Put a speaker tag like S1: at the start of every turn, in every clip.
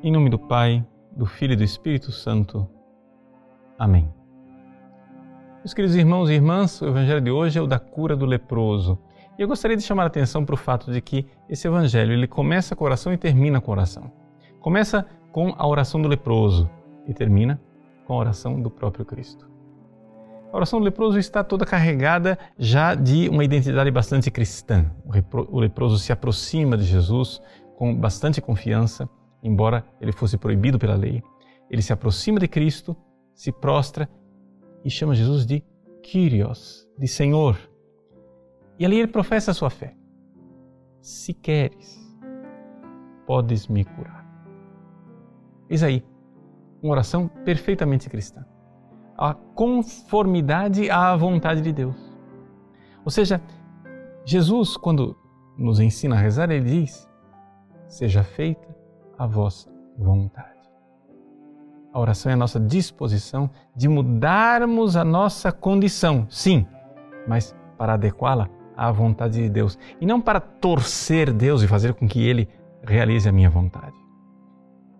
S1: Em nome do Pai, do Filho e do Espírito Santo. Amém. Meus queridos irmãos e irmãs, o Evangelho de hoje é o da cura do leproso. E eu gostaria de chamar a atenção para o fato de que esse Evangelho ele começa com oração e termina com oração. Começa com a oração do leproso e termina com a oração do próprio Cristo. A oração do leproso está toda carregada já de uma identidade bastante cristã. O leproso se aproxima de Jesus com bastante confiança embora ele fosse proibido pela lei. Ele se aproxima de Cristo, se prostra e chama Jesus de Kyrios, de Senhor. E ali ele professa a sua fé. Se queres, podes me curar. Eis aí, uma oração perfeitamente cristã. A conformidade à vontade de Deus. Ou seja, Jesus, quando nos ensina a rezar, ele diz: Seja feita a vossa vontade. A oração é a nossa disposição de mudarmos a nossa condição, sim, mas para adequá-la à vontade de Deus e não para torcer Deus e fazer com que Ele realize a minha vontade.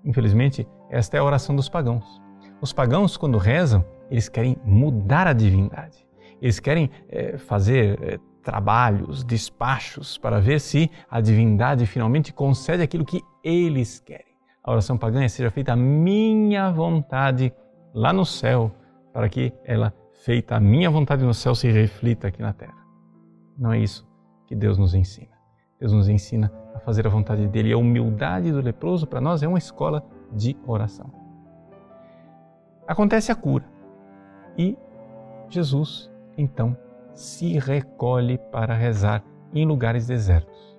S1: Infelizmente, esta é a oração dos pagãos. Os pagãos, quando rezam, eles querem mudar a divindade. Eles querem é, fazer é, trabalhos, despachos para ver se a divindade finalmente concede aquilo que eles querem. A oração pagã é seja feita a minha vontade lá no céu, para que ela, feita a minha vontade no céu, se reflita aqui na terra. Não é isso que Deus nos ensina. Deus nos ensina a fazer a vontade dele. E a humildade do leproso para nós é uma escola de oração. Acontece a cura e Jesus então se recolhe para rezar em lugares desertos.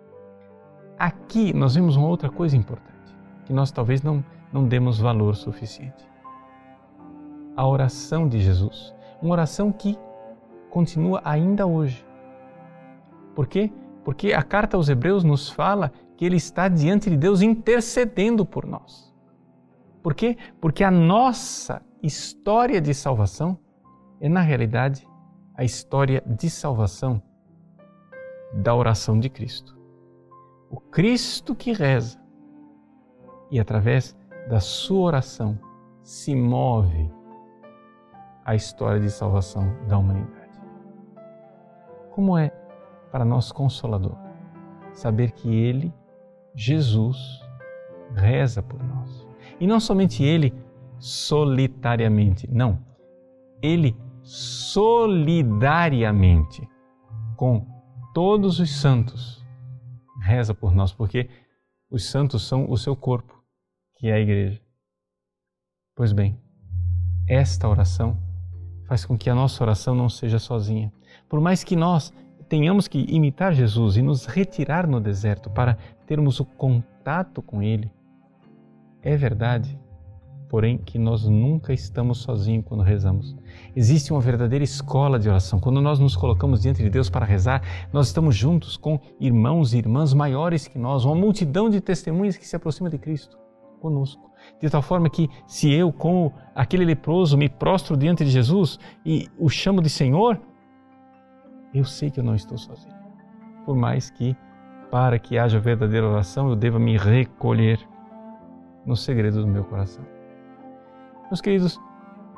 S1: Aqui nós vemos uma outra coisa importante, que nós talvez não, não demos valor suficiente. A oração de Jesus, uma oração que continua ainda hoje. Por quê? Porque a carta aos Hebreus nos fala que ele está diante de Deus intercedendo por nós. Por quê? Porque a nossa história de salvação é, na realidade, a história de salvação da oração de Cristo. O Cristo que reza e através da sua oração se move a história de salvação da humanidade. Como é para nós consolador saber que Ele, Jesus, reza por nós. E não somente Ele solitariamente, não. Ele solidariamente com todos os santos. Reza por nós, porque os santos são o seu corpo, que é a igreja. Pois bem, esta oração faz com que a nossa oração não seja sozinha. Por mais que nós tenhamos que imitar Jesus e nos retirar no deserto para termos o contato com Ele, é verdade porém que nós nunca estamos sozinhos quando rezamos. Existe uma verdadeira escola de oração. Quando nós nos colocamos diante de Deus para rezar, nós estamos juntos com irmãos e irmãs maiores que nós, uma multidão de testemunhas que se aproxima de Cristo conosco. De tal forma que, se eu, como aquele leproso, me prostro diante de Jesus e o chamo de Senhor, eu sei que eu não estou sozinho. Por mais que, para que haja verdadeira oração, eu deva me recolher no segredo do meu coração. Meus queridos,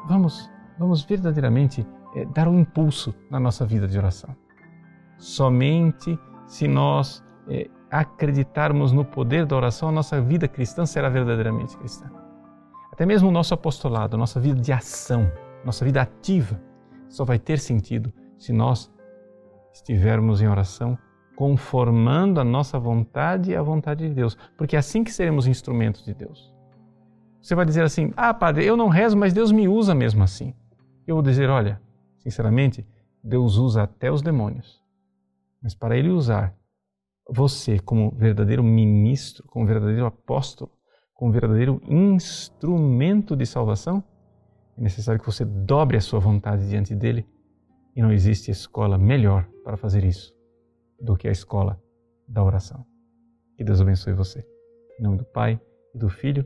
S1: vamos, vamos verdadeiramente é, dar um impulso na nossa vida de oração. Somente se nós é, acreditarmos no poder da oração, a nossa vida cristã será verdadeiramente cristã. Até mesmo o nosso apostolado, nossa vida de ação, nossa vida ativa, só vai ter sentido se nós estivermos em oração conformando a nossa vontade à vontade de Deus, porque é assim que seremos instrumentos de Deus. Você vai dizer assim: Ah, padre, eu não rezo, mas Deus me usa mesmo assim. Eu vou dizer: Olha, sinceramente, Deus usa até os demônios. Mas para Ele usar você como verdadeiro ministro, como verdadeiro apóstolo, como verdadeiro instrumento de salvação, é necessário que você dobre a sua vontade diante dele. E não existe escola melhor para fazer isso do que a escola da oração. Que Deus abençoe você. Em nome do Pai, e do Filho